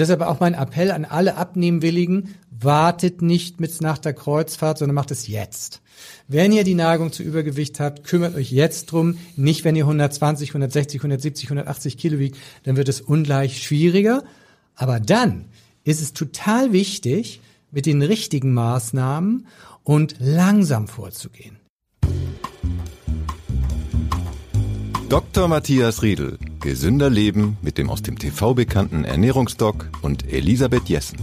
Und deshalb auch mein Appell an alle Abnehmwilligen, wartet nicht mit nach der Kreuzfahrt, sondern macht es jetzt. Wenn ihr die Neigung zu Übergewicht habt, kümmert euch jetzt drum. Nicht, wenn ihr 120, 160, 170, 180 Kilo wiegt, dann wird es ungleich schwieriger. Aber dann ist es total wichtig, mit den richtigen Maßnahmen und langsam vorzugehen. Dr. Matthias Riedel. Gesünder Leben mit dem aus dem TV bekannten Ernährungsdoc und Elisabeth Jessen.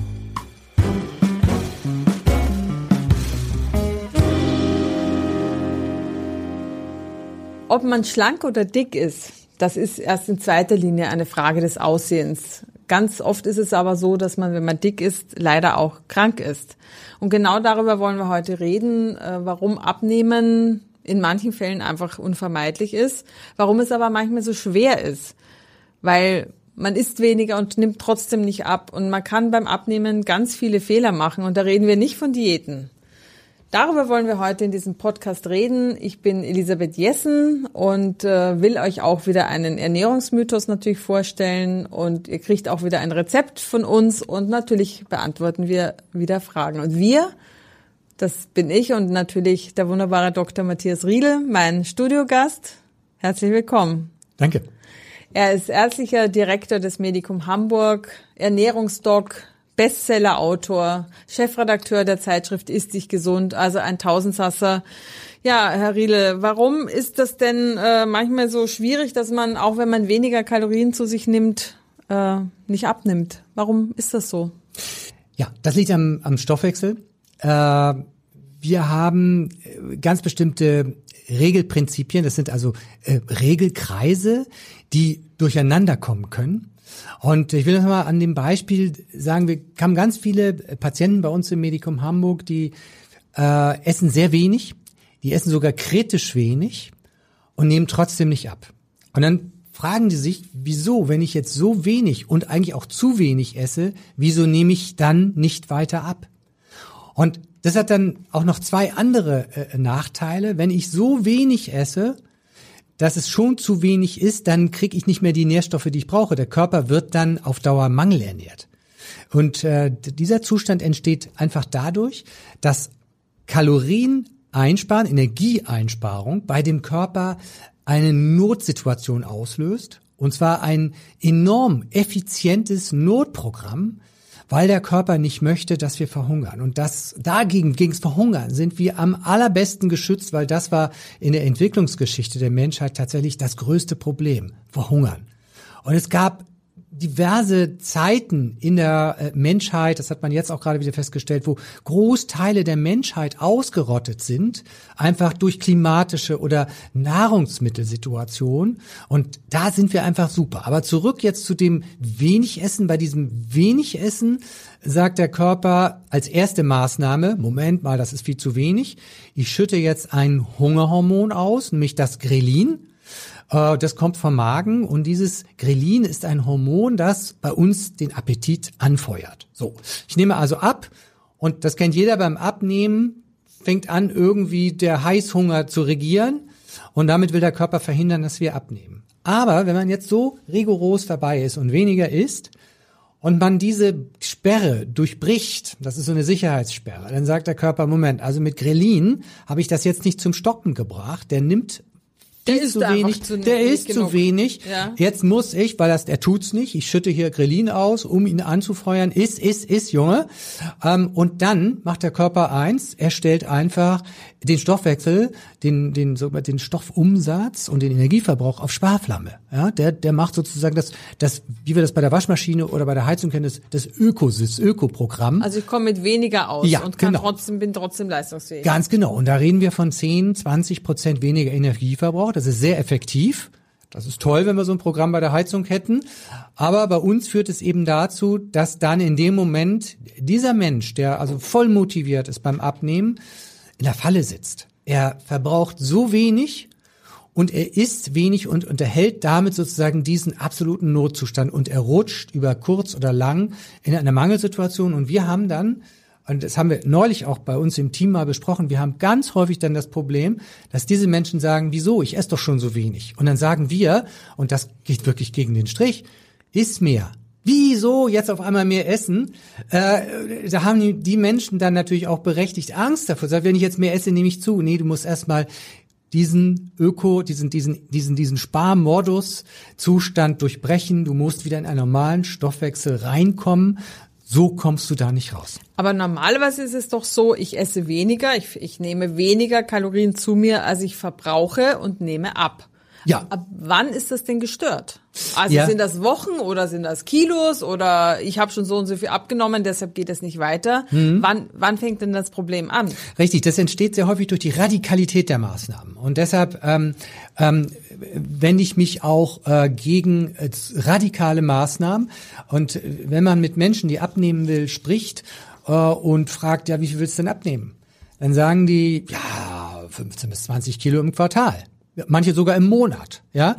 Ob man schlank oder dick ist, das ist erst in zweiter Linie eine Frage des Aussehens. Ganz oft ist es aber so, dass man, wenn man dick ist, leider auch krank ist. Und genau darüber wollen wir heute reden, äh, warum Abnehmen in manchen Fällen einfach unvermeidlich ist, warum es aber manchmal so schwer ist, weil man isst weniger und nimmt trotzdem nicht ab und man kann beim Abnehmen ganz viele Fehler machen und da reden wir nicht von Diäten. Darüber wollen wir heute in diesem Podcast reden. Ich bin Elisabeth Jessen und äh, will euch auch wieder einen Ernährungsmythos natürlich vorstellen und ihr kriegt auch wieder ein Rezept von uns und natürlich beantworten wir wieder Fragen. Und wir das bin ich und natürlich der wunderbare Dr. Matthias Riedel, mein Studiogast. Herzlich willkommen. Danke. Er ist ärztlicher Direktor des Medikum Hamburg, Ernährungsdoc, Bestsellerautor, Chefredakteur der Zeitschrift Ist dich gesund, also ein Tausendsasser. Ja, Herr Riedel, warum ist das denn äh, manchmal so schwierig, dass man, auch wenn man weniger Kalorien zu sich nimmt, äh, nicht abnimmt? Warum ist das so? Ja, das liegt am, am Stoffwechsel. Äh, wir haben äh, ganz bestimmte Regelprinzipien, das sind also äh, Regelkreise, die durcheinander kommen können. Und ich will das mal an dem Beispiel sagen, wir haben ganz viele Patienten bei uns im Medikum Hamburg, die äh, essen sehr wenig, die essen sogar kritisch wenig und nehmen trotzdem nicht ab. Und dann fragen die sich, wieso, wenn ich jetzt so wenig und eigentlich auch zu wenig esse, wieso nehme ich dann nicht weiter ab? Und das hat dann auch noch zwei andere äh, Nachteile. Wenn ich so wenig esse, dass es schon zu wenig ist, dann kriege ich nicht mehr die Nährstoffe, die ich brauche. Der Körper wird dann auf Dauer mangelernährt. Und äh, dieser Zustand entsteht einfach dadurch, dass Kalorien einsparen, Energieeinsparung bei dem Körper eine Notsituation auslöst. Und zwar ein enorm effizientes Notprogramm, weil der Körper nicht möchte, dass wir verhungern. Und das dagegen, gegens Verhungern, sind wir am allerbesten geschützt, weil das war in der Entwicklungsgeschichte der Menschheit tatsächlich das größte Problem. Verhungern. Und es gab diverse Zeiten in der äh, Menschheit, das hat man jetzt auch gerade wieder festgestellt, wo Großteile der Menschheit ausgerottet sind, einfach durch klimatische oder Nahrungsmittelsituationen. Und da sind wir einfach super. Aber zurück jetzt zu dem wenig Essen. Bei diesem wenig Essen sagt der Körper als erste Maßnahme, Moment mal, das ist viel zu wenig. Ich schütte jetzt ein Hungerhormon aus, nämlich das Grelin. Äh, das kommt vom Magen und dieses Grelin ist ein Hormon, das bei uns den Appetit anfeuert. So, ich nehme also ab und das kennt jeder beim Abnehmen, fängt an irgendwie der Heißhunger zu regieren und damit will der Körper verhindern, dass wir abnehmen. Aber wenn man jetzt so rigoros dabei ist und weniger isst, und man diese Sperre durchbricht, das ist so eine Sicherheitssperre, dann sagt der Körper, Moment, also mit Grelin habe ich das jetzt nicht zum Stocken gebracht, der nimmt der ist zu wenig, zu der ist genug. zu wenig. Ja. Jetzt muss ich, weil das, er tut's nicht, ich schütte hier Grelin aus, um ihn anzufeuern, ist, ist, ist, Junge. Ähm, und dann macht der Körper eins, er stellt einfach den Stoffwechsel, den, den, den Stoffumsatz und den Energieverbrauch auf Sparflamme. Ja, der, der macht sozusagen das, das, wie wir das bei der Waschmaschine oder bei der Heizung kennen, das, das Ökos, das Ökoprogramm. Also ich komme mit weniger aus ja, und kann genau. trotzdem, bin trotzdem leistungsfähig. Ganz genau. Und da reden wir von 10, 20 Prozent weniger Energieverbrauch. Das ist sehr effektiv. Das ist toll, wenn wir so ein Programm bei der Heizung hätten. Aber bei uns führt es eben dazu, dass dann in dem Moment dieser Mensch, der also voll motiviert ist beim Abnehmen, in der Falle sitzt. Er verbraucht so wenig und er isst wenig und unterhält damit sozusagen diesen absoluten Notzustand und er rutscht über kurz oder lang in eine Mangelsituation und wir haben dann und das haben wir neulich auch bei uns im Team mal besprochen, wir haben ganz häufig dann das Problem, dass diese Menschen sagen, wieso, ich esse doch schon so wenig. Und dann sagen wir, und das geht wirklich gegen den Strich, iss mehr. Wieso jetzt auf einmal mehr essen? Äh, da haben die, Menschen dann natürlich auch berechtigt Angst davor. Sagt, wenn ich jetzt mehr esse, nehme ich zu. Nee, du musst erstmal diesen Öko, diesen, diesen, diesen, diesen Sparmodus-Zustand durchbrechen. Du musst wieder in einen normalen Stoffwechsel reinkommen. So kommst du da nicht raus. Aber normalerweise ist es doch so, ich esse weniger, ich, ich nehme weniger Kalorien zu mir, als ich verbrauche und nehme ab. Ja. Ab wann ist das denn gestört? Also Ja. sind das Wochen oder sind das Kilos oder ich habe schon so und so viel abgenommen, deshalb geht es nicht weiter. Mhm. Wann, wann fängt denn das Problem an? Richtig, das entsteht sehr häufig durch die Radikalität der Maßnahmen. Und deshalb ähm, ähm, wende ich mich auch äh, gegen äh, radikale Maßnahmen. Und äh, wenn man mit Menschen, die abnehmen will, spricht äh, und fragt, ja, wie viel willst du denn abnehmen? Dann sagen die, ja, 15 bis 20 Kilo im Quartal. Manche sogar im Monat, ja.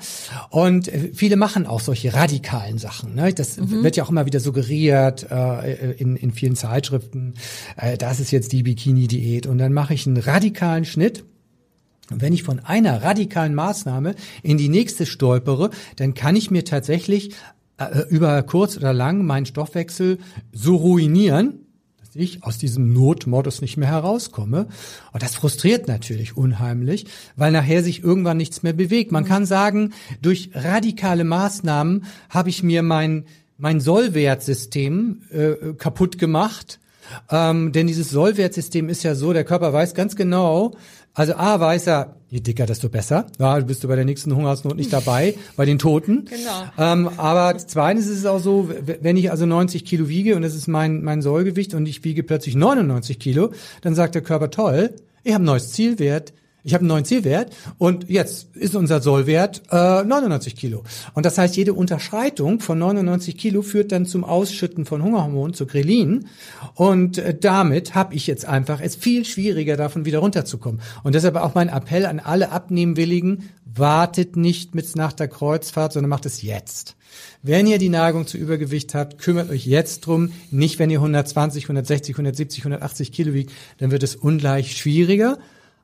Und äh, viele machen auch solche radikalen Sachen. Ne? Das wird ja auch immer wieder suggeriert äh, in, in vielen Zeitschriften. Äh, das ist jetzt die Bikini-Diät. Und dann mache ich einen radikalen Schnitt. Und wenn ich von einer radikalen Maßnahme in die nächste stolpere, dann kann ich mir tatsächlich äh, über kurz oder lang meinen Stoffwechsel so ruinieren, ich aus diesem Notmodus nicht mehr herauskomme. Und das frustriert natürlich unheimlich, weil nachher sich irgendwann nichts mehr bewegt. Man kann sagen, durch radikale Maßnahmen habe ich mir mein, mein Sollwertsystem äh, kaputt gemacht. Ähm, denn dieses Sollwertsystem ist ja so, der Körper weiß ganz genau, also A weiß er, je dicker, desto besser. Ja, du bist du bei der nächsten Hungersnot nicht dabei, bei den Toten. Genau. Ähm, aber zweitens ist es auch so, wenn ich also 90 Kilo wiege und das ist mein, mein Sollgewicht und ich wiege plötzlich 99 Kilo, dann sagt der Körper, toll, ich habe ein neues Zielwert, ich habe einen neuen Zielwert und jetzt ist unser Sollwert äh, 99 Kilo. Und das heißt, jede Unterschreitung von 99 Kilo führt dann zum Ausschütten von Hungerhormonen, zu Grelin. Und äh, damit habe ich jetzt einfach es viel schwieriger, davon wieder runterzukommen. Und deshalb auch mein Appell an alle Abnehmwilligen, wartet nicht mit nach der Kreuzfahrt, sondern macht es jetzt. Wenn ihr die Neigung zu Übergewicht habt, kümmert euch jetzt drum. Nicht, wenn ihr 120, 160, 170, 180 Kilo wiegt, dann wird es ungleich schwieriger.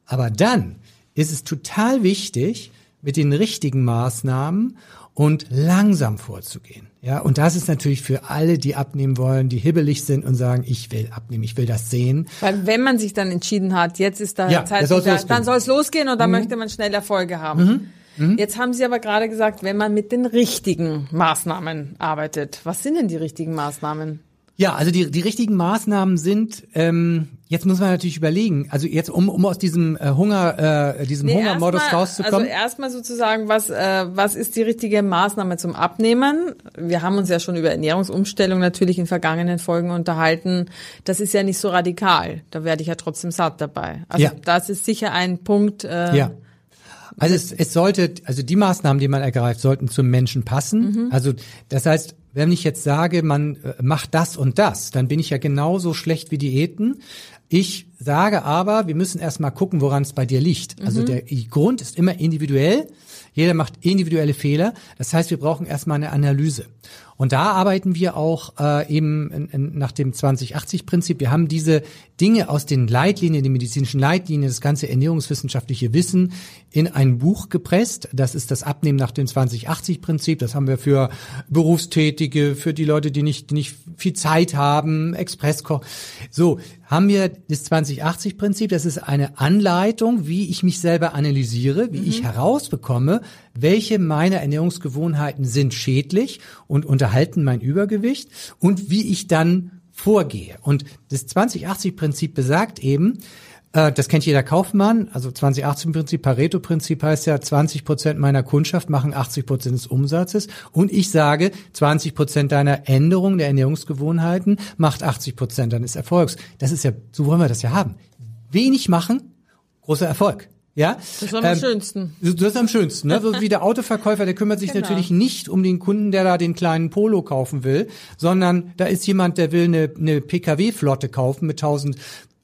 Aber dann ist es total wichtig, mit den richtigen Maßnahmen und langsam vorzugehen. Ja, und das ist natürlich für alle, die abnehmen wollen, die hibbelig sind und sagen, ich will abnehmen, ich will das sehen. Weil wenn man sich dann entschieden hat, jetzt ist da Ja, Zeit, soll's da. Mhm. dann soll es losgehen und dann möchte man schnell Erfolge haben. Jetzt haben Sie aber gerade gesagt, wenn man mit den richtigen Maßnahmen arbeitet. Was sind denn die richtigen Maßnahmen? Ja, also die, die richtigen Maßnahmen sind, ähm, jetzt muss man natürlich überlegen, also jetzt um, um aus diesem äh, Hunger, äh, diesem Nee, Hungermodus rauszukommen. Also erstmal sozusagen, was, äh, was ist die richtige Maßnahme zum Abnehmen? Wir haben uns ja schon über Ernährungsumstellung natürlich in vergangenen Folgen unterhalten. Das ist ja nicht so radikal. Da werde ich ja trotzdem satt dabei. Also Ja. das ist sicher ein Punkt. Äh, Ja. Also es, es sollte, also die Maßnahmen, die man ergreift, sollten zum Menschen passen. Also das heißt, wenn ich jetzt sage, man äh, macht das und das, dann bin ich ja genauso schlecht wie Diäten. Ich sage aber, wir müssen erstmal gucken, woran es bei dir liegt. Also der Grund ist immer individuell. Jeder macht individuelle Fehler. Das heißt, wir brauchen erstmal eine Analyse. Und da arbeiten wir auch äh, eben in, in, nach dem 2080-Prinzip. Wir haben diese Dinge aus den Leitlinien, den medizinischen Leitlinien, das ganze ernährungswissenschaftliche Wissen in ein Buch gepresst. Das ist das Abnehmen nach dem 2080-Prinzip. Das haben wir für Berufstätige, für die Leute, die nicht, die nicht viel Zeit haben, Expresskoch. So, haben wir das 2080-Prinzip. Das ist eine Anleitung, wie ich mich selber analysiere, wie ich herausbekomme, welche meiner Ernährungsgewohnheiten sind schädlich und unterhalten mein Übergewicht und wie ich dann vorgehe. Und das 2080-Prinzip besagt eben, das kennt jeder Kaufmann, also 2080-Prinzip, Pareto-Prinzip heißt ja, 20 Prozent meiner Kundschaft machen 80 Prozent des Umsatzes und ich sage, 20 Prozent deiner Änderung der Ernährungsgewohnheiten macht 80 Prozent deines Erfolgs. Das ist ja, so wollen wir das ja haben. Wenig machen, großer Erfolg. Ja, Das ist am schönsten. Das ist am schönsten, ne? So wie der Autoverkäufer, der kümmert sich Genau. natürlich nicht um den Kunden, der da den kleinen Polo kaufen will, sondern da ist jemand, der will eine, eine PKW-Flotte kaufen mit 1000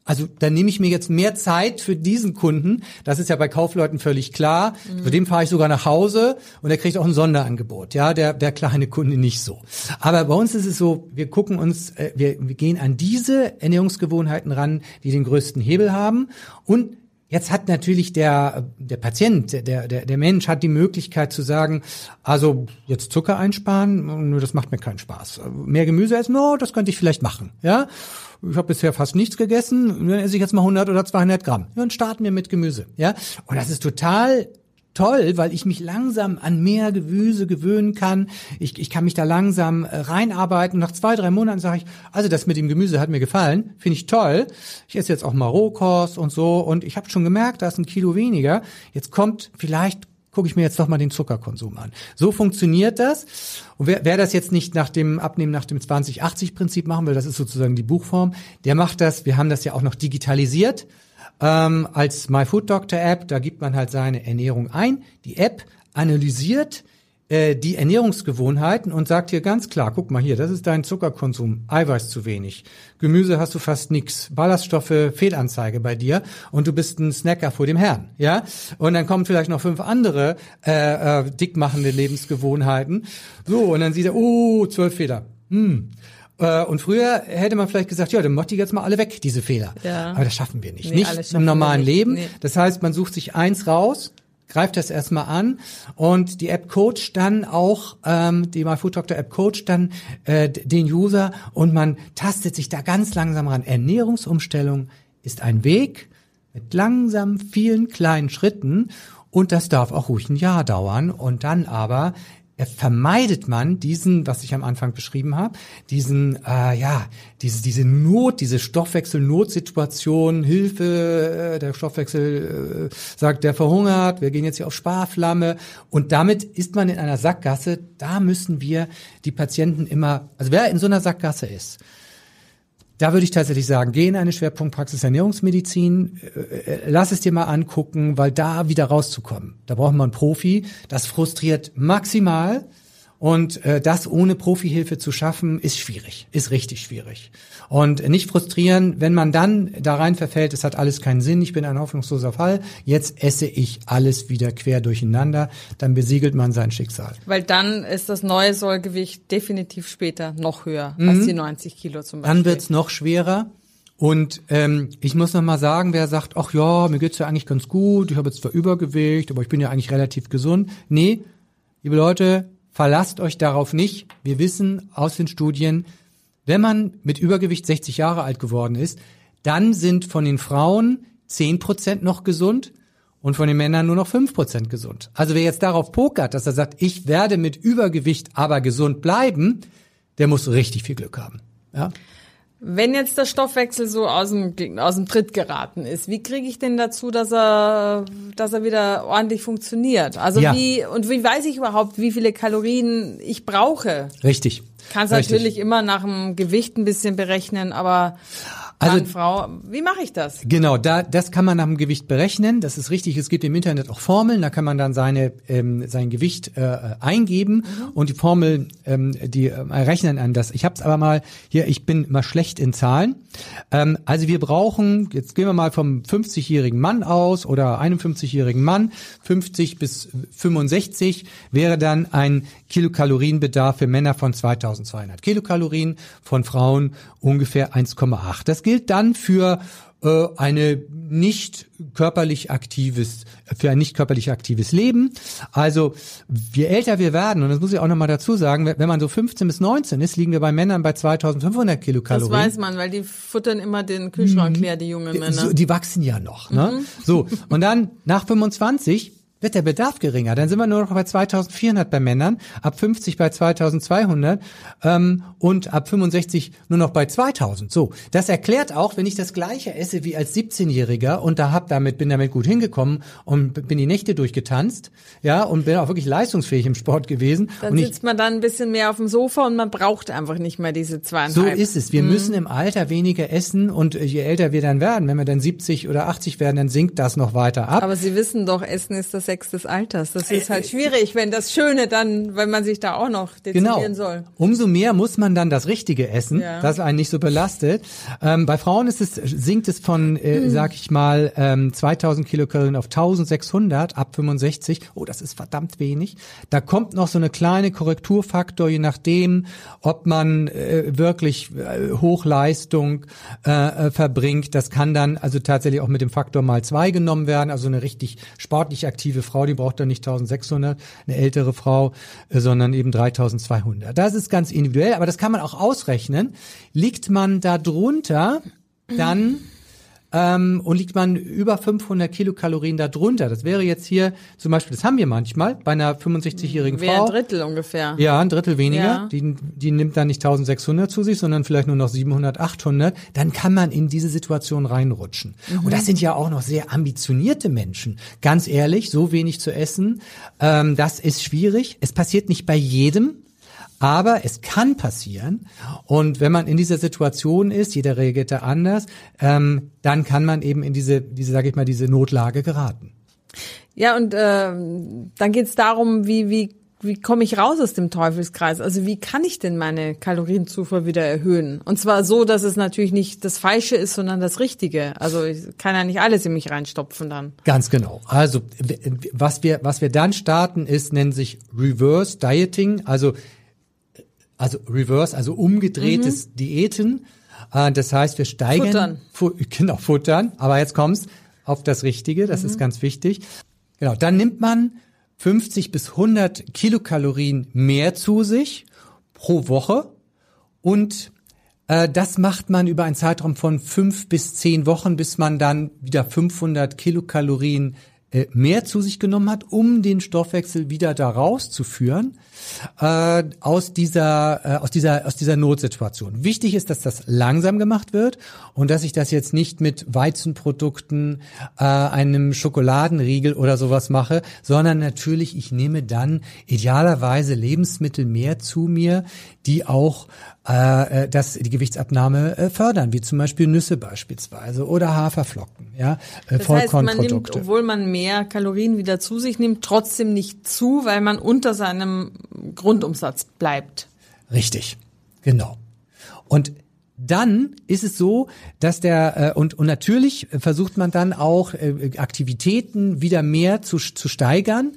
also da nehme ich mir jetzt mehr Zeit für diesen Kunden. Das ist ja bei Kaufleuten völlig klar. Mhm. Für den fahre ich sogar nach Hause und der kriegt auch ein Sonderangebot. Ja, der, der kleine Kunde nicht so. Aber bei uns ist es so, wir gucken uns, äh, wir, wir gehen an diese Ernährungsgewohnheiten ran, die den größten Hebel haben und Jetzt hat natürlich der, der Patient, der, der, der Mensch hat die Möglichkeit zu sagen, also jetzt Zucker einsparen, das macht mir keinen Spaß. Mehr Gemüse essen, no, das könnte ich vielleicht machen, ja. Ich habe bisher fast nichts gegessen, dann esse ich jetzt mal 100 oder 200 Gramm. Dann starten wir mit Gemüse, ja. Und das ist total toll, weil ich mich langsam an mehr Gemüse gewöhnen kann. Ich, ich kann mich da langsam äh, reinarbeiten. Nach zwei, drei Monaten sage ich, also das mit dem Gemüse hat mir gefallen, finde ich toll. Ich esse jetzt auch mal Rohkost und so und ich habe schon gemerkt, da ist ein Kilo weniger. Jetzt kommt vielleicht gucke ich mir jetzt doch mal den Zuckerkonsum an. So funktioniert das. Und wer, wer das jetzt nicht nach dem Abnehmen nach dem 20-80-Prinzip machen will, das ist sozusagen die Buchform, der macht das. Wir haben das ja auch noch digitalisiert ähm, als MyFoodDoctor-App. Da gibt man halt seine Ernährung ein. Die App analysiert äh, die Ernährungsgewohnheiten und sagt hier ganz klar, guck mal hier, das ist dein Zuckerkonsum, Eiweiß zu wenig, Gemüse hast du fast nix, Ballaststoffe, Fehlanzeige bei dir und du bist ein Snacker vor dem Herrn, ja? Und dann kommen vielleicht noch fünf andere äh, äh, dickmachende Lebensgewohnheiten. So, und dann sieht er, oh, zwölf Fehler. Hm. Äh, und früher hätte man vielleicht gesagt, ja, dann mach die jetzt mal alle weg, diese Fehler. Ja. Aber das schaffen wir nicht. Nee, nicht im normalen Leben. Nee. Das heißt, man sucht sich eins raus, greift das erstmal an. Und die App coacht dann auch, ähm, die MyFoodDoctor App coacht dann äh, den User. Und man tastet sich da ganz langsam ran. Ernährungsumstellung ist ein Weg mit langsam vielen kleinen Schritten. Und das darf auch ruhig ein Jahr dauern. Und dann aber vermeidet man diesen, was ich am Anfang beschrieben habe, diesen, äh, ja, diese, diese Not, diese Stoffwechsel-Notsituation, Hilfe, äh, der Stoffwechsel äh, sagt, der verhungert, wir gehen jetzt hier auf Sparflamme. Und damit ist man in einer Sackgasse, da müssen wir die Patienten immer, also wer in so einer Sackgasse ist, da würde ich tatsächlich sagen, geh in eine Schwerpunktpraxis Ernährungsmedizin, äh, äh, lass es dir mal angucken, weil da wieder rauszukommen, da braucht man einen Profi. Das frustriert maximal. Und äh, das ohne Profihilfe zu schaffen, ist schwierig, ist richtig schwierig. Und nicht frustrieren, wenn man dann da rein verfällt, es hat alles keinen Sinn, ich bin ein hoffnungsloser Fall, jetzt esse ich alles wieder quer durcheinander, dann besiegelt man sein Schicksal. Weil dann ist das neue Sollgewicht definitiv später noch höher mhm. als die 90 Kilo zum Beispiel. Dann wird's noch schwerer. Und ähm, ich muss noch mal sagen, wer sagt, ach ja, mir geht's ja eigentlich ganz gut, ich habe jetzt zwar Übergewicht, aber ich bin ja eigentlich relativ gesund. Nee, liebe Leute, Verlasst euch darauf nicht. Wir wissen aus den Studien, wenn man mit Übergewicht 60 Jahre alt geworden ist, dann sind von den Frauen 10 Prozent noch gesund und von den Männern nur noch 5 Prozent gesund. Also wer jetzt darauf pokert, dass er sagt, ich werde mit Übergewicht aber gesund bleiben, der muss richtig viel Glück haben. Ja? Wenn jetzt der Stoffwechsel so aus dem, aus dem Tritt geraten ist, wie kriege ich denn dazu, dass er, dass er wieder ordentlich funktioniert? Also ja. wie, und wie weiß ich überhaupt, wie viele Kalorien ich brauche? Richtig. Kannst natürlich immer nach dem Gewicht ein bisschen berechnen, aber also Mann, Frau, wie mache ich das? Genau, da das kann man nach dem Gewicht berechnen. Das ist richtig. Es gibt im Internet auch Formeln. Da kann man dann seine ähm, sein Gewicht äh, eingeben mhm. und die Formeln ähm, die äh, rechnen an das. Ich habe es aber mal hier. Ich bin immer schlecht in Zahlen. Ähm, also wir brauchen jetzt gehen wir mal vom 50-jährigen Mann aus oder 51-jährigen Mann 50 bis 65 wäre dann ein Kilokalorienbedarf für Männer von 2200 Kilokalorien, von Frauen ungefähr 1,8. Das gilt dann für äh, eine nicht körperlich aktives, für ein nicht körperlich aktives Leben. Also je älter wir werden, und das muss ich auch nochmal dazu sagen, wenn man so 15 bis 19 ist, liegen wir bei Männern bei 2500 Kilokalorien. Das weiß man, weil die futtern immer den Kühlschrank mhm. leer, die jungen Männer. So, die wachsen ja noch. Ne? Mhm. So, und dann nach 25 wird der Bedarf geringer. Dann sind wir nur noch bei 2400 bei Männern, ab 50 bei 2200 ähm, und ab 65 nur noch bei 2000. So, das erklärt auch, wenn ich das gleiche esse wie als 17-Jähriger und da hab damit bin damit gut hingekommen und bin die Nächte durchgetanzt, ja und bin auch wirklich leistungsfähig im Sport gewesen. Dann sitzt ich, man dann ein bisschen mehr auf dem Sofa und man braucht einfach nicht mehr diese zweieinhalb. So ist es. Wir mhm. müssen im Alter weniger essen und je älter wir dann werden, wenn wir dann 70 oder 80 werden, dann sinkt das noch weiter ab. Aber Sie wissen doch, Essen ist das Sex des Alters. Das ist halt schwierig, wenn das Schöne dann, wenn man sich da auch noch genau. dezimieren soll. Umso mehr muss man dann das Richtige essen, Ja. das einen nicht so belastet. Ähm, bei Frauen ist es, sinkt es von, äh, sag ich mal, ähm, 2000 Kilokalorien auf 1600 ab 65. Oh, das ist verdammt wenig. Da kommt noch so eine kleine Korrekturfaktor, je nachdem, ob man äh, wirklich äh, Hochleistung äh, äh, verbringt. Das kann dann also tatsächlich auch mit dem Faktor mal zwei genommen werden. Also eine richtig sportlich aktive Frau, die braucht dann nicht 1600, eine ältere Frau, äh, sondern eben 3200. Das ist ganz individuell, aber das kann man auch ausrechnen. Liegt man da drunter, dann ähm, und liegt man über 500 Kilokalorien da drunter. Das wäre jetzt hier zum Beispiel, das haben wir manchmal bei einer 65-jährigen Wäre Frau. ein Drittel ungefähr. Ja, ein Drittel weniger. Ja. Die, die nimmt dann nicht 1600 zu sich, sondern vielleicht nur noch 700, 800. Dann kann man in diese Situation reinrutschen. Und das sind ja auch noch sehr ambitionierte Menschen. Ganz ehrlich, so wenig zu essen, ähm, das ist schwierig. Es passiert nicht bei jedem. Aber es kann passieren. Und wenn man in dieser Situation ist, jeder reagiert da anders, ähm, dann kann man eben in diese, diese, sage ich mal, diese Notlage geraten. Ja, und ähm, dann geht's darum, wie, wie, wie komme ich raus aus dem Teufelskreis? Also wie kann ich denn meine Kalorienzufuhr wieder erhöhen? Und zwar so, dass es natürlich nicht das Falsche ist, sondern das Richtige. Also ich kann ja nicht alles in mich reinstopfen dann. Ganz genau. Also was wir was wir dann starten ist nennt sich Reverse Dieting, also also Reverse, also umgedrehtes Diäten. Äh, das heißt, wir steigern Futtern. Fu genau futtern. Aber jetzt kommt's auf das Richtige. Das ist ganz wichtig. Genau. Dann nimmt man 50 bis 100 Kilokalorien mehr zu sich pro Woche und äh, das macht man über einen Zeitraum von fünf bis zehn Wochen, bis man dann wieder 500 Kilokalorien äh, mehr zu sich genommen hat, um den Stoffwechsel wieder da rauszuführen äh, aus dieser äh, aus dieser aus dieser Notsituation. Wichtig ist, dass das langsam gemacht wird und dass ich das jetzt nicht mit Weizenprodukten, äh, einem Schokoladenriegel oder sowas mache, sondern natürlich ich nehme dann idealerweise Lebensmittel mehr zu mir, die auch äh, äh, das die Gewichtsabnahme äh, fördern, wie zum Beispiel Nüsse beispielsweise oder Haferflocken, ja, äh, Das heißt, man nimmt, Vollkornprodukte. obwohl man mehr Kalorien wieder zu sich nimmt, trotzdem nicht zu, weil man unter seinem Grundumsatz bleibt. Richtig, genau. Und dann ist es so, dass der äh, und und natürlich versucht man dann auch äh, Aktivitäten wieder mehr zu zu steigern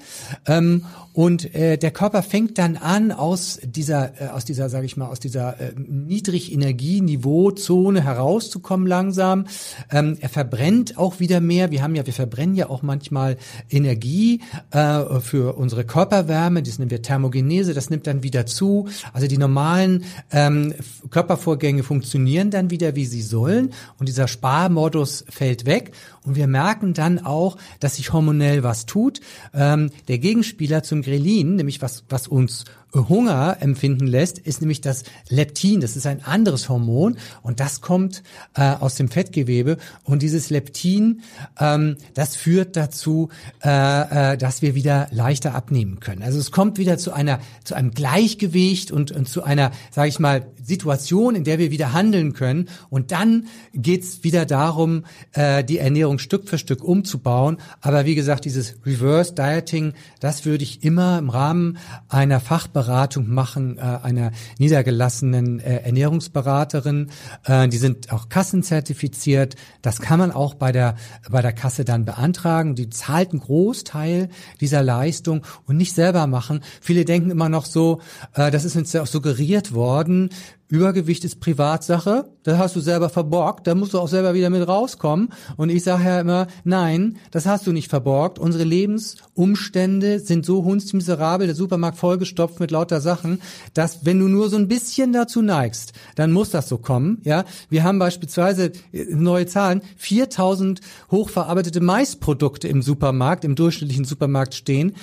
ähm, und äh, der Körper fängt dann an aus dieser äh, aus dieser sage ich mal aus dieser äh, Niedrigenergieniveauzone herauszukommen langsam. Ähm, er verbrennt auch wieder mehr. Wir haben ja wir verbrennen ja auch manchmal Energie äh, für unsere Körperwärme. Das nennen wir Thermogenese. Das nimmt dann wieder zu. Also die normalen ähm, Körpervorgänge funktionieren dann wieder, wie sie sollen. Und dieser Sparmodus fällt weg. Und wir merken dann auch, dass sich hormonell was tut. Ähm, der Gegenspieler zum Grelin, nämlich was, was uns Hunger empfinden lässt, ist nämlich das Leptin. Das ist ein anderes Hormon und das kommt äh, aus dem Fettgewebe. Und dieses Leptin, ähm, das führt dazu, äh, äh, dass wir wieder leichter abnehmen können. Also es kommt wieder zu einer zu einem Gleichgewicht und, und zu einer, sage ich mal, Situation, in der wir wieder handeln können. Und dann geht's wieder darum, äh, die Ernährung Stück für Stück umzubauen. Aber wie gesagt, dieses Reverse Dieting, das würde ich immer im Rahmen einer Fachberatung machen, äh, einer niedergelassenen äh, Ernährungsberaterin. Äh, die sind auch kassenzertifiziert. Das kann man auch bei der bei der Kasse dann beantragen. Die zahlt einen Großteil dieser Leistung und nicht selber machen. Viele denken immer noch so, äh, das ist uns ja auch suggeriert worden, Übergewicht ist Privatsache, das hast du selber verborgt, da musst du auch selber wieder mit rauskommen. Und ich sage ja immer, nein, das hast du nicht verborgt. Unsere Lebensumstände sind so hundsmiserabel, der Supermarkt vollgestopft mit lauter Sachen, dass wenn du nur so ein bisschen dazu neigst, dann muss das so kommen. Ja, wir haben beispielsweise äh, neue Zahlen: 4000 hochverarbeitete Maisprodukte im Supermarkt, im durchschnittlichen Supermarkt stehen.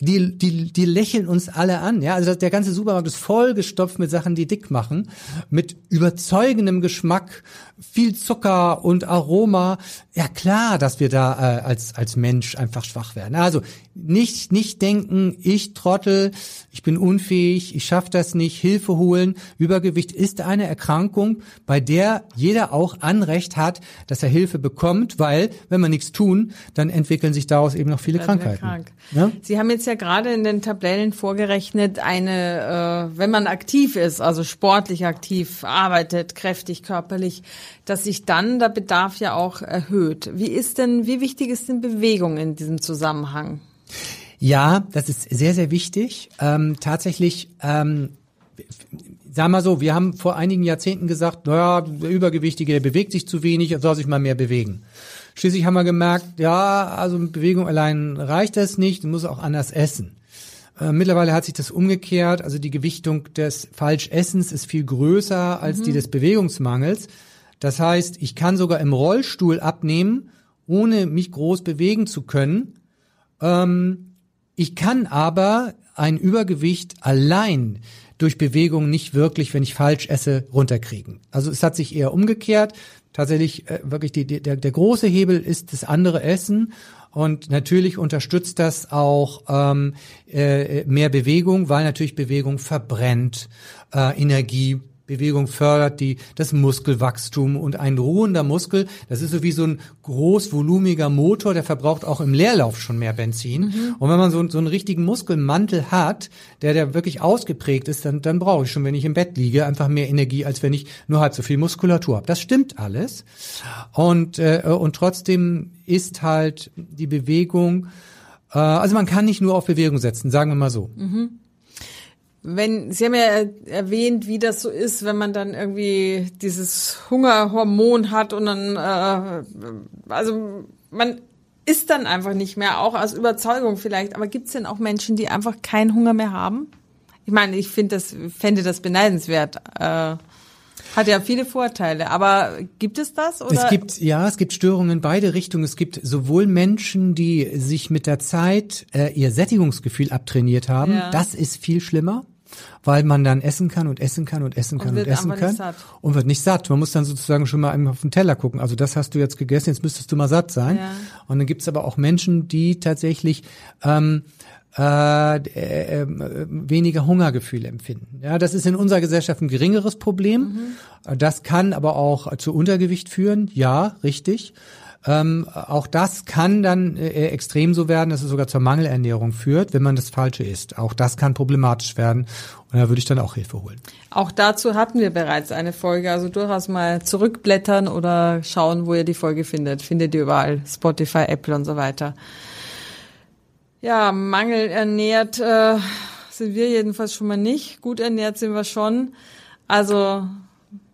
Die, die, die lächeln uns alle an. Ja, also der ganze Supermarkt ist vollgestopft mit Sachen, die dick machen, mit überzeugendem Geschmack, viel Zucker und Aroma. Ja klar, dass wir da äh, als als Mensch einfach schwach werden. Also nicht, nicht denken, ich trottel, ich bin unfähig, ich schaffe das nicht, Hilfe holen. Übergewicht ist eine Erkrankung, bei der jeder auch Anrecht hat, dass er Hilfe bekommt, weil wenn wir nichts tun, dann entwickeln sich daraus eben noch viele Krankheiten. Krank. Ja? Sie haben jetzt ja gerade in den Tabellen vorgerechnet, eine, äh, wenn man aktiv ist, also sportlich aktiv, arbeitet, kräftig, körperlich, dass sich dann der Bedarf ja auch erhöht. Wie ist denn, wie wichtig ist denn Bewegung in diesem Zusammenhang? Ja, das ist sehr, sehr wichtig. Ähm, tatsächlich, ähm, sagen wir so, wir haben vor einigen Jahrzehnten gesagt, naja, der Übergewichtige, der bewegt sich zu wenig, er soll sich mal mehr bewegen. Schließlich haben wir gemerkt, ja, also mit Bewegung allein reicht das nicht, du musst auch anders essen. Äh, mittlerweile hat sich das umgekehrt, also die Gewichtung des Falschessens ist viel größer als mhm. die des Bewegungsmangels. Das heißt, ich kann sogar im Rollstuhl abnehmen, ohne mich groß bewegen zu können. Ähm, ich kann aber ein Übergewicht allein durch Bewegung nicht wirklich, wenn ich falsch esse, runterkriegen. Also es hat sich eher umgekehrt. Tatsächlich äh, wirklich die, die, der, der große Hebel ist das andere Essen. Und natürlich unterstützt das auch ähm, äh, mehr Bewegung, weil natürlich Bewegung verbrennt äh, Energie Bewegung fördert die, das Muskelwachstum und ein ruhender Muskel, das ist so wie so ein großvolumiger Motor, der verbraucht auch im Leerlauf schon mehr Benzin. Mhm. Und wenn man so, so einen richtigen Muskelmantel hat, der, der wirklich ausgeprägt ist, dann, dann brauche ich schon, wenn ich im Bett liege, einfach mehr Energie, als wenn ich nur halb so viel Muskulatur habe. Das stimmt alles. Und, äh, und trotzdem ist halt die Bewegung, äh, also man kann nicht nur auf Bewegung setzen, sagen wir mal so. Mhm wenn Sie haben ja erwähnt, wie das so ist, wenn man dann irgendwie dieses Hungerhormon hat und dann äh, also man isst dann einfach nicht mehr, auch aus Überzeugung vielleicht. Aber gibt es denn auch Menschen, die einfach keinen Hunger mehr haben? Ich meine, ich finde das, fände das beneidenswert. Äh, hat ja viele Vorteile, aber gibt es das? Oder? Es gibt ja, es gibt Störungen in beide Richtungen. Es gibt sowohl Menschen, die sich mit der Zeit äh, ihr Sättigungsgefühl abtrainiert haben. Ja. Das ist viel schlimmer weil man dann essen kann und essen kann und essen kann und, und essen kann und wird nicht satt. Man muss dann sozusagen schon mal auf den Teller gucken. Also das hast du jetzt gegessen, jetzt müsstest du mal satt sein. Ja. Und dann gibt es aber auch Menschen, die tatsächlich ähm, äh, äh, weniger Hungergefühle empfinden. Ja, das ist in unserer Gesellschaft ein geringeres Problem. Mhm. Das kann aber auch zu Untergewicht führen. Ja, richtig. Ähm, auch das kann dann äh, extrem so werden, dass es sogar zur Mangelernährung führt, wenn man das Falsche isst. Auch das kann problematisch werden und da würde ich dann auch Hilfe holen. Auch dazu hatten wir bereits eine Folge, also durchaus mal zurückblättern oder schauen, wo ihr die Folge findet. Findet ihr überall, Spotify, Apple und so weiter. Ja, mangelernährt äh, sind wir jedenfalls schon mal nicht. Gut ernährt sind wir schon. Also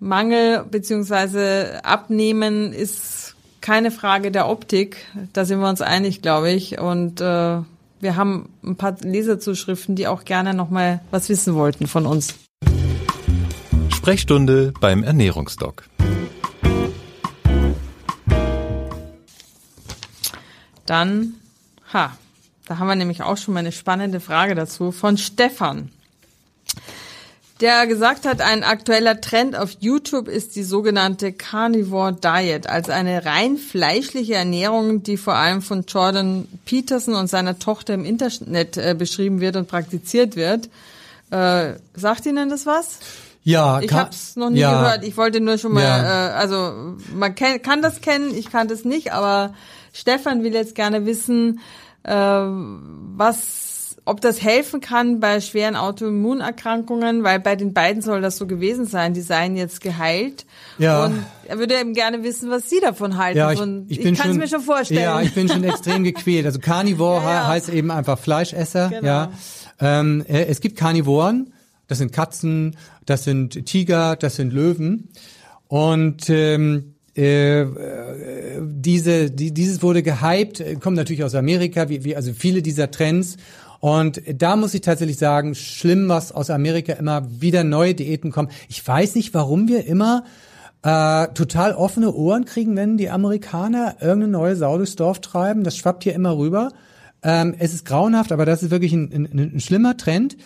Mangel beziehungsweise Abnehmen ist keine Frage der Optik. Da sind wir uns einig, glaube ich. Und äh, wir haben ein paar Leserzuschriften, die auch gerne noch mal was wissen wollten von uns. Sprechstunde beim Ernährungsdoc. Dann, ha, da haben wir nämlich auch schon mal eine spannende Frage dazu von Stefan der gesagt hat, ein aktueller Trend auf YouTube ist die sogenannte Carnivore Diet, also eine rein fleischliche Ernährung, die vor allem von Jordan Peterson und seiner Tochter im Internet äh, beschrieben wird und praktiziert wird. Äh, sagt Ihnen das was? Ja, ich habe es noch nie ja, gehört. Ich wollte nur schon mal, ja. äh, also man kann, kann das kennen, ich kann das nicht, aber Stefan will jetzt gerne wissen, was ob das helfen kann bei schweren Autoimmunerkrankungen, weil bei den beiden soll das so gewesen sein, die seien jetzt geheilt. Ja. Und er würde eben gerne wissen, was Sie davon halten. Ja, ich, ich, ich kann es mir schon vorstellen. Ja, ich bin schon extrem gequält. Also Carnivore ja, ja. heißt eben einfach Fleischesser. Genau. Ja. Ähm, äh, es gibt Carnivoren, das sind Katzen, das sind Tiger, das sind Löwen. Und ähm, äh, diese, die, dieses wurde gehypt, kommt natürlich aus Amerika, wie, wie also viele dieser Trends und da muss ich tatsächlich sagen, schlimm, was aus Amerika immer wieder neue Diäten kommen. Ich weiß nicht, warum wir immer äh, total offene Ohren kriegen, wenn die Amerikaner irgendeine neue Sau durchs Dorf treiben. Das schwappt hier immer rüber. Ähm, es ist grauenhaft, aber das ist wirklich ein, ein, ein schlimmer Trend.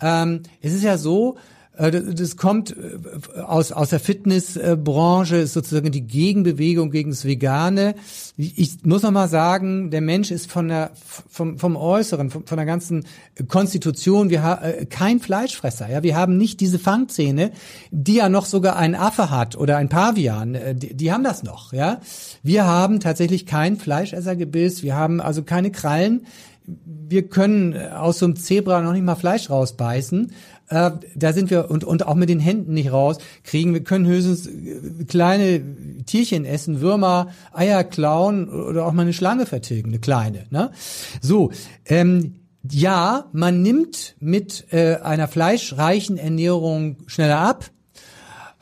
Ähm, es ist ja so, Äh, das kommt äh, aus, aus der Fitnessbranche, ist sozusagen die Gegenbewegung gegen das Vegane. Ich muss noch mal sagen, der Mensch ist von der, vom, vom Äußeren, von, von der ganzen Konstitution, wir haben äh, kein Fleischfresser. Ja, wir haben nicht diese Fangzähne, die ja noch sogar ein Affe hat oder ein Pavian. Die, die haben das noch. Ja, wir haben tatsächlich kein Fleischessergebiss. Wir haben also keine Krallen wir können aus so einem Zebra noch nicht mal Fleisch rausbeißen. Äh, da sind wir und und auch mit den Händen nicht raus kriegen. Wir können höchstens äh, kleine Tierchen essen, Würmer, Eier klauen oder auch mal eine Schlange vertilgen, eine kleine. Ne? So. Ähm, ja, man nimmt mit äh, einer fleischreichen Ernährung schneller ab.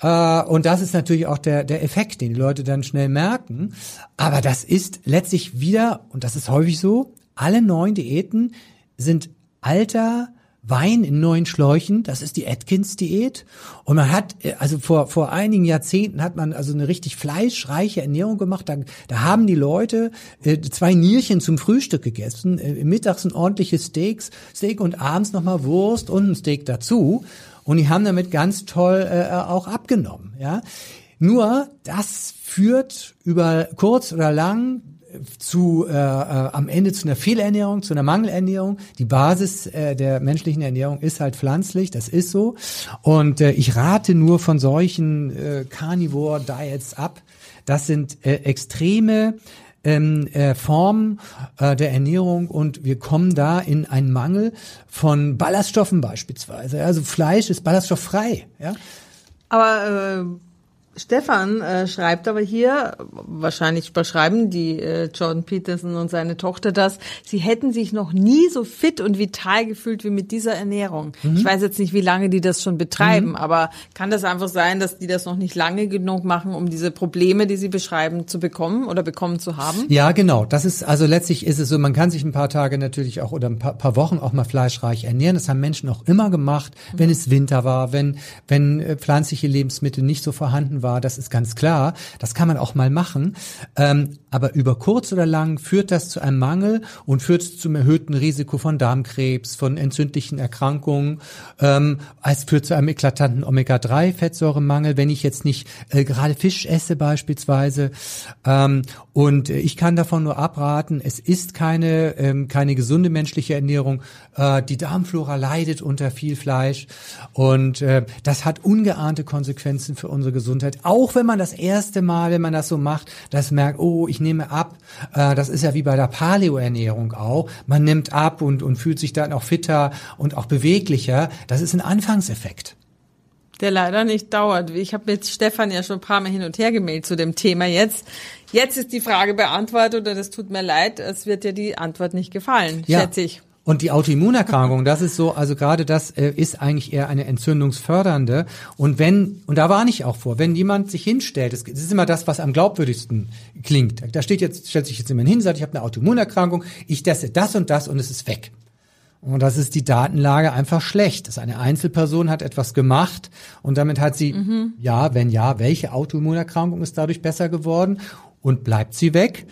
Äh, und das ist natürlich auch der, der Effekt, den die Leute dann schnell merken. Aber das ist letztlich wieder, und das ist häufig so, alle neuen Diäten sind alter Wein in neuen Schläuchen, das ist die Atkins-Diät. Und man hat, äh, also vor, vor einigen Jahrzehnten hat man also eine richtig fleischreiche Ernährung gemacht. Da, da haben die Leute äh, zwei Nierchen zum Frühstück gegessen, äh, mittags ein ordentliches Steaks, Steak und abends nochmal Wurst und ein Steak dazu. Und die haben damit ganz toll äh, auch abgenommen. Ja, Nur das führt über kurz oder lang zu äh, äh, am Ende zu einer Fehlernährung, zu einer Mangelernährung. Die Basis äh, der menschlichen Ernährung ist halt pflanzlich, das ist so. Und äh, ich rate nur von solchen äh, Carnivore Diets ab. Das sind äh, extreme ähm, äh, Formen äh, der Ernährung und wir kommen da in einen Mangel von Ballaststoffen beispielsweise. Also Fleisch ist ballaststofffrei. Ja? Aber äh Stefan äh, schreibt aber hier, wahrscheinlich überschreiben die äh, Jordan Peterson und seine Tochter das, sie hätten sich noch nie so fit und vital gefühlt wie mit dieser Ernährung. Mhm. Ich weiß jetzt nicht, wie lange die das schon betreiben, mhm. aber kann das einfach sein, dass die das noch nicht lange genug machen, um diese Probleme, die sie beschreiben, zu bekommen oder bekommen zu haben? Ja, genau. Das ist, also letztlich ist es so, man kann sich ein paar Tage natürlich auch oder ein paar, paar Wochen auch mal fleischreich ernähren. Das haben Menschen auch immer gemacht, mhm. wenn es Winter war, wenn, wenn äh, pflanzliche Lebensmittel nicht so vorhanden waren war, das ist ganz klar. Das kann man auch mal machen. Ähm, aber über kurz oder lang führt das zu einem Mangel und führt zum erhöhten Risiko von Darmkrebs, von entzündlichen Erkrankungen. Ähm, es führt zu einem eklatanten Omega-3-Fettsäuremangel, wenn ich jetzt nicht äh, gerade Fisch esse beispielsweise. Ähm, und ich kann davon nur abraten. Es ist keine ähm, keine gesunde menschliche Ernährung. Äh, die Darmflora leidet unter viel Fleisch und äh, das hat ungeahnte Konsequenzen für unsere Gesundheit auch wenn man das erste Mal, wenn man das so macht, das merkt, oh, ich nehme ab. Äh, das ist ja wie bei der Paleo-Ernährung auch. Man nimmt ab und, und fühlt sich dann auch fitter und auch beweglicher. Das ist ein Anfangseffekt. Der leider nicht dauert. Ich habe mit Stefan ja schon ein paar Mal hin und her gemeldet zu dem Thema jetzt. Jetzt ist die Frage beantwortet oder das tut mir leid, es wird dir die Antwort nicht gefallen, ja. schätze ich. Und die Autoimmunerkrankung, das ist so, also gerade das äh, ist eigentlich eher eine entzündungsfördernde. Und wenn, und da warne ich auch vor, wenn jemand sich hinstellt, das, das ist immer das, was am glaubwürdigsten klingt. Da steht jetzt, stellt sich jetzt jemand hin, sagt, ich habe eine Autoimmunerkrankung, ich teste das und das und es ist weg. Und das ist die Datenlage einfach schlecht. Das eine Einzelperson hat etwas gemacht und damit hat sie, mhm. ja, wenn ja, welche Autoimmunerkrankung ist dadurch besser geworden und bleibt sie weg?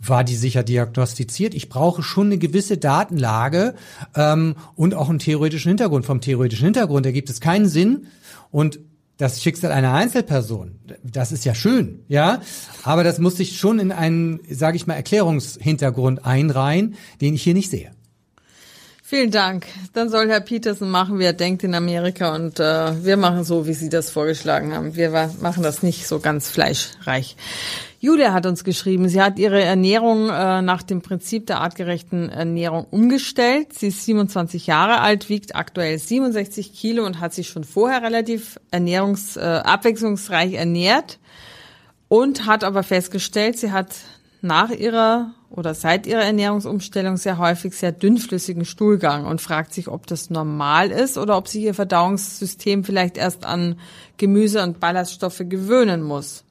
War die sicher diagnostiziert. Ich brauche schon eine gewisse Datenlage ähm, und auch einen theoretischen Hintergrund. Vom theoretischen Hintergrund ergibt es keinen Sinn und das Schicksal einer Einzelperson, das ist ja schön, ja, aber das muss sich schon in einen, sage ich mal, Erklärungshintergrund einreihen, den ich hier nicht sehe. Vielen Dank. Dann soll Herr Peterson machen, wie er denkt in Amerika und äh, wir machen so, wie Sie das vorgeschlagen haben. Wir machen das nicht so ganz fleischreich. Julia hat uns geschrieben, sie hat ihre Ernährung äh, nach dem Prinzip der artgerechten Ernährung umgestellt. Sie ist 27 Jahre alt, wiegt aktuell 67 Kilo und hat sich schon vorher relativ ernährungs, äh, abwechslungsreich ernährt und hat aber festgestellt, sie hat nach ihrer oder seit ihrer Ernährungsumstellung sehr häufig sehr dünnflüssigen Stuhlgang und fragt sich, ob das normal ist oder ob sich ihr Verdauungssystem vielleicht erst an Gemüse und Ballaststoffe gewöhnen muss.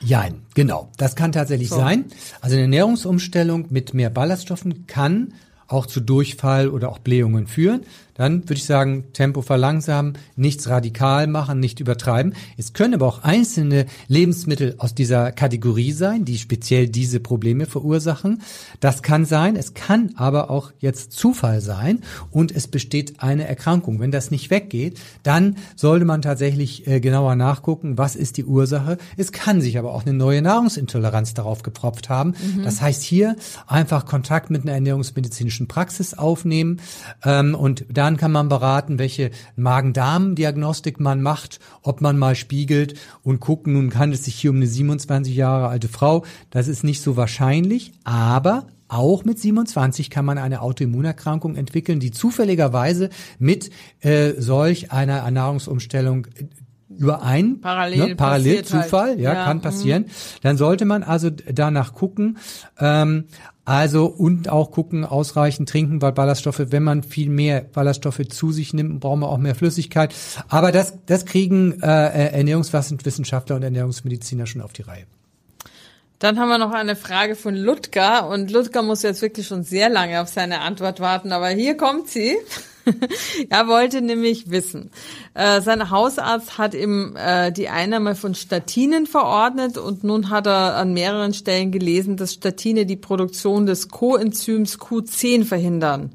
Jein, genau. Das kann tatsächlich so. sein. Also eine Ernährungsumstellung mit mehr Ballaststoffen kann auch zu Durchfall oder auch Blähungen führen. Dann würde ich sagen, Tempo verlangsamen, nichts radikal machen, nicht übertreiben. Es können aber auch einzelne Lebensmittel aus dieser Kategorie sein, die speziell diese Probleme verursachen. Das kann sein. Es kann aber auch jetzt Zufall sein und es besteht eine Erkrankung. Wenn das nicht weggeht, dann sollte man tatsächlich äh, genauer nachgucken, was ist die Ursache. Es kann sich aber auch eine neue Nahrungsintoleranz darauf gepropft haben. Mhm. Das heißt hier einfach Kontakt mit einer ernährungsmedizinischen Praxis aufnehmen ähm, und dann kann man beraten, welche Magen-Darm-Diagnostik man macht, ob man mal spiegelt und gucken, nun kann es sich hier um eine 27 Jahre alte Frau. Das ist nicht so wahrscheinlich, aber auch mit 27 kann man eine Autoimmunerkrankung entwickeln, die zufälligerweise mit äh, solch einer Ernährungsumstellung überein, parallel, ne, parallel Zufall, halt. ja, ja, kann mhm. passieren. Dann sollte man also danach gucken, ähm, also und auch gucken, ausreichend trinken, weil Ballaststoffe, wenn man viel mehr Ballaststoffe zu sich nimmt, brauchen wir auch mehr Flüssigkeit. Aber das, das kriegen äh, Ernährungswissenschaftler und Ernährungsmediziner schon auf die Reihe. Dann haben wir noch eine Frage von Ludger und Ludger muss jetzt wirklich schon sehr lange auf seine Antwort warten, aber hier kommt sie. er wollte nämlich wissen, äh, sein Hausarzt hat ihm äh, die Einnahme von Statinen verordnet und nun hat er an mehreren Stellen gelesen, dass Statine die Produktion des Coenzyms Q10 verhindern.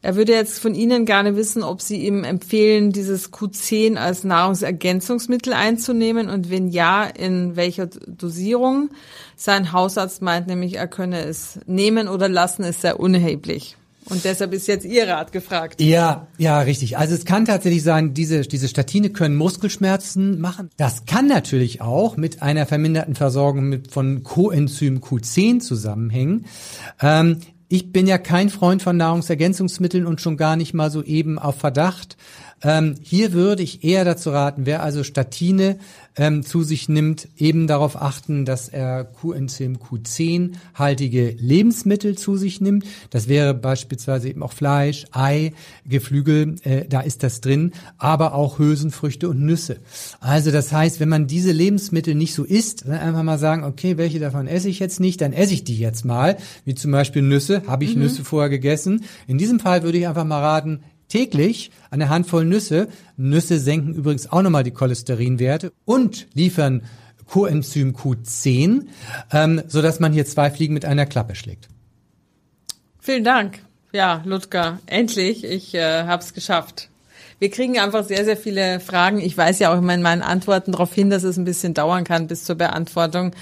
Er würde jetzt von Ihnen gerne wissen, ob Sie ihm empfehlen, dieses Q10 als Nahrungsergänzungsmittel einzunehmen und wenn ja, in welcher Dosierung. Sein Hausarzt meint nämlich, er könne es nehmen oder lassen, ist sehr unerheblich. Und deshalb ist jetzt Ihr Rat gefragt. Ja, ja, richtig. Also es kann tatsächlich sein, diese, diese Statine können Muskelschmerzen machen. Das kann natürlich auch mit einer verminderten Versorgung mit, von Coenzym Q10 zusammenhängen. Ähm, ich bin ja kein Freund von Nahrungsergänzungsmitteln und schon gar nicht mal so eben auf Verdacht. Ähm, hier würde ich eher dazu raten, wer also Statine ähm, zu sich nimmt, eben darauf achten, dass er Coenzym Q10-haltige Lebensmittel zu sich nimmt. Das wäre beispielsweise eben auch Fleisch, Ei, Geflügel, äh, da ist das drin, aber auch Hülsenfrüchte und Nüsse. Also das heißt, wenn man diese Lebensmittel nicht so isst, dann einfach mal sagen, okay, welche davon esse ich jetzt nicht, dann esse ich die jetzt mal, wie zum Beispiel Nüsse, habe ich mhm. Nüsse vorher gegessen. In diesem Fall würde ich einfach mal raten, täglich eine Handvoll Nüsse. Nüsse senken übrigens auch nochmal die Cholesterinwerte und liefern Coenzym Q10, ähm, so dass man hier zwei Fliegen mit einer Klappe schlägt. Vielen Dank. Ja, Ludger, endlich, ich äh, habe es geschafft. Wir kriegen einfach sehr, sehr viele Fragen. Ich weiß ja auch immer in meinen Antworten darauf hin, dass es ein bisschen dauern kann bis zur Beantwortung.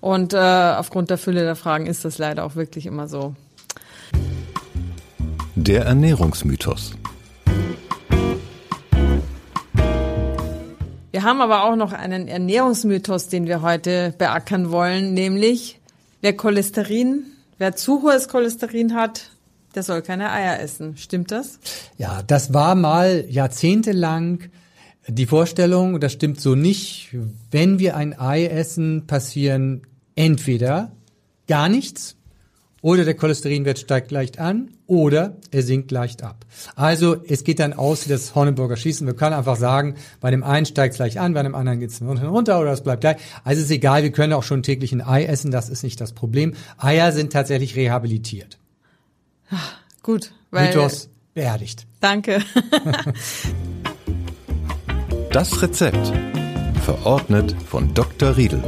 Und äh, aufgrund der Fülle der Fragen ist das leider auch wirklich immer so. Der Ernährungsmythos. Wir haben aber auch noch einen Ernährungsmythos, den wir heute beackern wollen, nämlich wer Cholesterin, wer zu hohes Cholesterin hat, der soll keine Eier essen. Stimmt das? Ja, das war mal jahrzehntelang die Vorstellung, das stimmt so nicht. Wenn wir ein Ei essen, passieren entweder gar nichts oder der Cholesterinwert steigt leicht an oder er sinkt leicht ab. Also es geht dann aus wie das Horneburger Schießen. Wir können einfach sagen, bei dem einen steigt es leicht an, bei dem anderen geht es runter oder es bleibt gleich. Also es ist egal, wir können auch schon täglich ein Ei essen, das ist nicht das Problem. Eier sind tatsächlich rehabilitiert. Ach, gut. Weil, Mythos beerdigt. Danke. das Rezept. Verordnet von Dr. Riedel.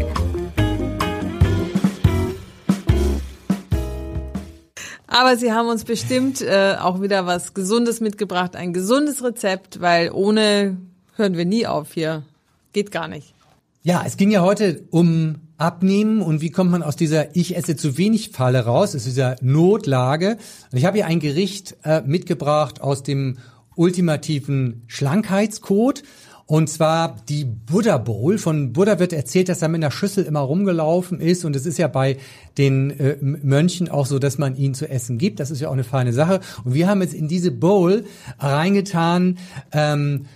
Aber Sie haben uns bestimmt äh, auch wieder was Gesundes mitgebracht, ein gesundes Rezept, weil ohne hören wir nie auf hier. Geht gar nicht. Ja, es ging ja heute um Abnehmen und wie kommt man aus dieser Ich esse zu wenig Falle raus, aus dieser Notlage. Und ich habe hier ein Gericht äh, mitgebracht aus dem ultimativen Schlankheitscode. Und zwar die Buddha Bowl. Von Buddha wird erzählt, dass er mit einer Schüssel immer rumgelaufen ist. Und es ist ja bei den äh, Mönchen auch so, dass man ihnen zu essen gibt. Das ist ja auch eine feine Sache. Und wir haben jetzt in diese Bowl reingetan ähm,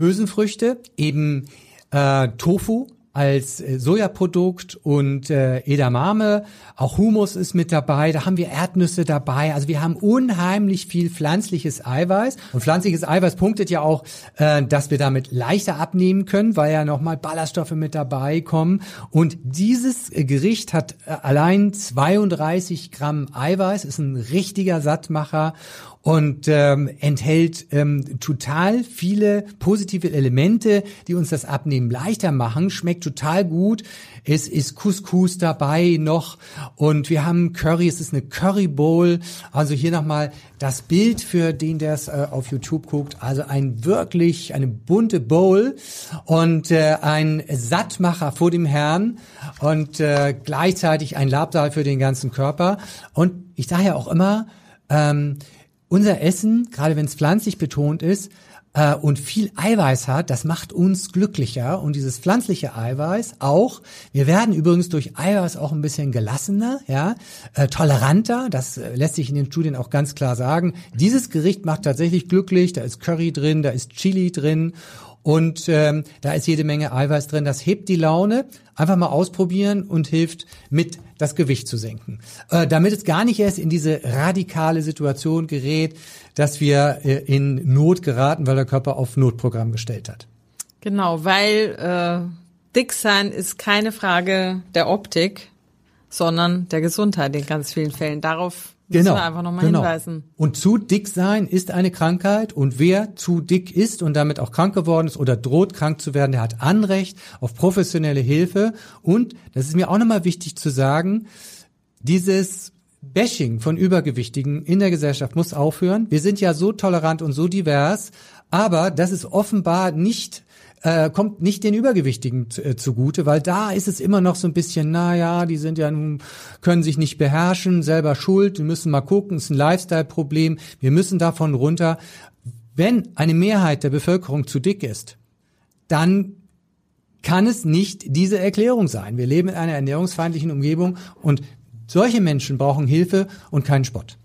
Hülsenfrüchte, eben äh, Tofu, als äh, Sojaprodukt und äh, Edamame. Auch Humus ist mit dabei. Da haben wir Erdnüsse dabei. Also wir haben unheimlich viel pflanzliches Eiweiß. Und pflanzliches Eiweiß punktet ja auch, äh, dass wir damit leichter abnehmen können, weil ja nochmal Ballaststoffe mit dabei kommen. Und dieses Gericht hat äh, allein 32 Gramm Eiweiß, ist ein richtiger Sattmacher und ähm, enthält ähm, total viele positive Elemente, die uns das Abnehmen leichter machen. Schmeckt total gut. Es ist Couscous dabei noch und wir haben Curry. Es ist eine Curry Bowl. Also hier nochmal das Bild für den, der es äh, auf YouTube guckt. Also ein wirklich eine bunte Bowl und äh, ein Sattmacher vor dem Herrn und äh, gleichzeitig ein Labsal für den ganzen Körper. Und ich sage ja auch immer, ähm, unser Essen, gerade wenn es pflanzlich betont ist, äh, und viel Eiweiß hat, das macht uns glücklicher und dieses pflanzliche Eiweiß auch. Wir werden übrigens durch Eiweiß auch ein bisschen gelassener, ja, äh, toleranter. Das äh, lässt sich in den Studien auch ganz klar sagen. Dieses Gericht macht tatsächlich glücklich. Da ist Curry drin, da ist Chili drin und ähm, da ist jede Menge Eiweiß drin. Das hebt die Laune. Einfach mal ausprobieren und hilft mit das Gewicht zu senken. Äh, damit es gar nicht erst in diese radikale Situation gerät, dass wir äh, in Not geraten, weil der Körper auf Notprogramm gestellt hat. Genau, weil äh, dick sein ist keine Frage der Optik, sondern der Gesundheit in ganz vielen Fällen. Darauf Genau. Müssen wir einfach nochmal genau. hinweisen. Und zu dick sein ist eine Krankheit und wer zu dick ist und damit auch krank geworden ist oder droht krank zu werden, der hat Anrecht auf professionelle Hilfe. Und, das ist mir auch nochmal wichtig zu sagen, dieses Bashing von Übergewichtigen in der Gesellschaft muss aufhören. Wir sind ja so tolerant und so divers, aber das ist offenbar nicht äh, kommt nicht den Übergewichtigen äh, zugute, weil da ist es immer noch so ein bisschen, na ja, die sind ja nun, können sich nicht beherrschen, selber schuld, wir müssen mal gucken, ist ein Lifestyle-Problem, wir müssen davon runter. Wenn eine Mehrheit der Bevölkerung zu dick ist, dann kann es nicht diese Erklärung sein. Wir leben in einer ernährungsfeindlichen Umgebung und solche Menschen brauchen Hilfe und keinen Spott.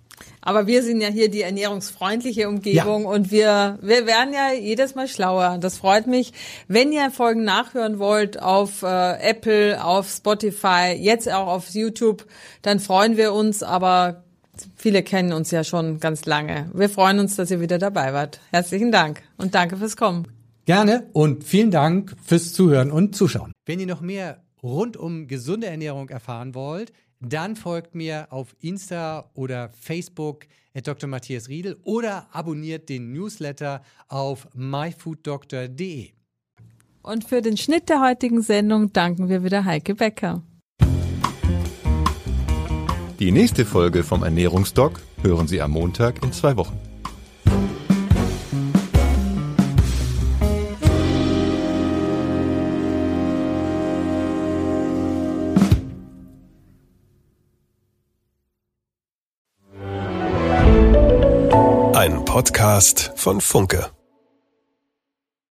Aber wir sind ja hier die ernährungsfreundliche Umgebung ja. und wir, wir werden ja jedes Mal schlauer. Das freut mich. Wenn ihr Folgen nachhören wollt auf äh, Apple, auf Spotify, jetzt auch auf YouTube, dann freuen wir uns. Aber viele kennen uns ja schon ganz lange. Wir freuen uns, dass ihr wieder dabei wart. Herzlichen Dank und danke fürs Kommen. Gerne und vielen Dank fürs Zuhören und Zuschauen. Wenn ihr noch mehr rund um gesunde Ernährung erfahren wollt, dann folgt mir auf Insta oder Facebook at Dr. Matthias Riedel oder abonniert den Newsletter auf myfooddoctor.de. Und für den Schnitt der heutigen Sendung danken wir wieder Heike Becker. Die nächste Folge vom Ernährungsdoc hören Sie am Montag in zwei Wochen. Podcast von Funke.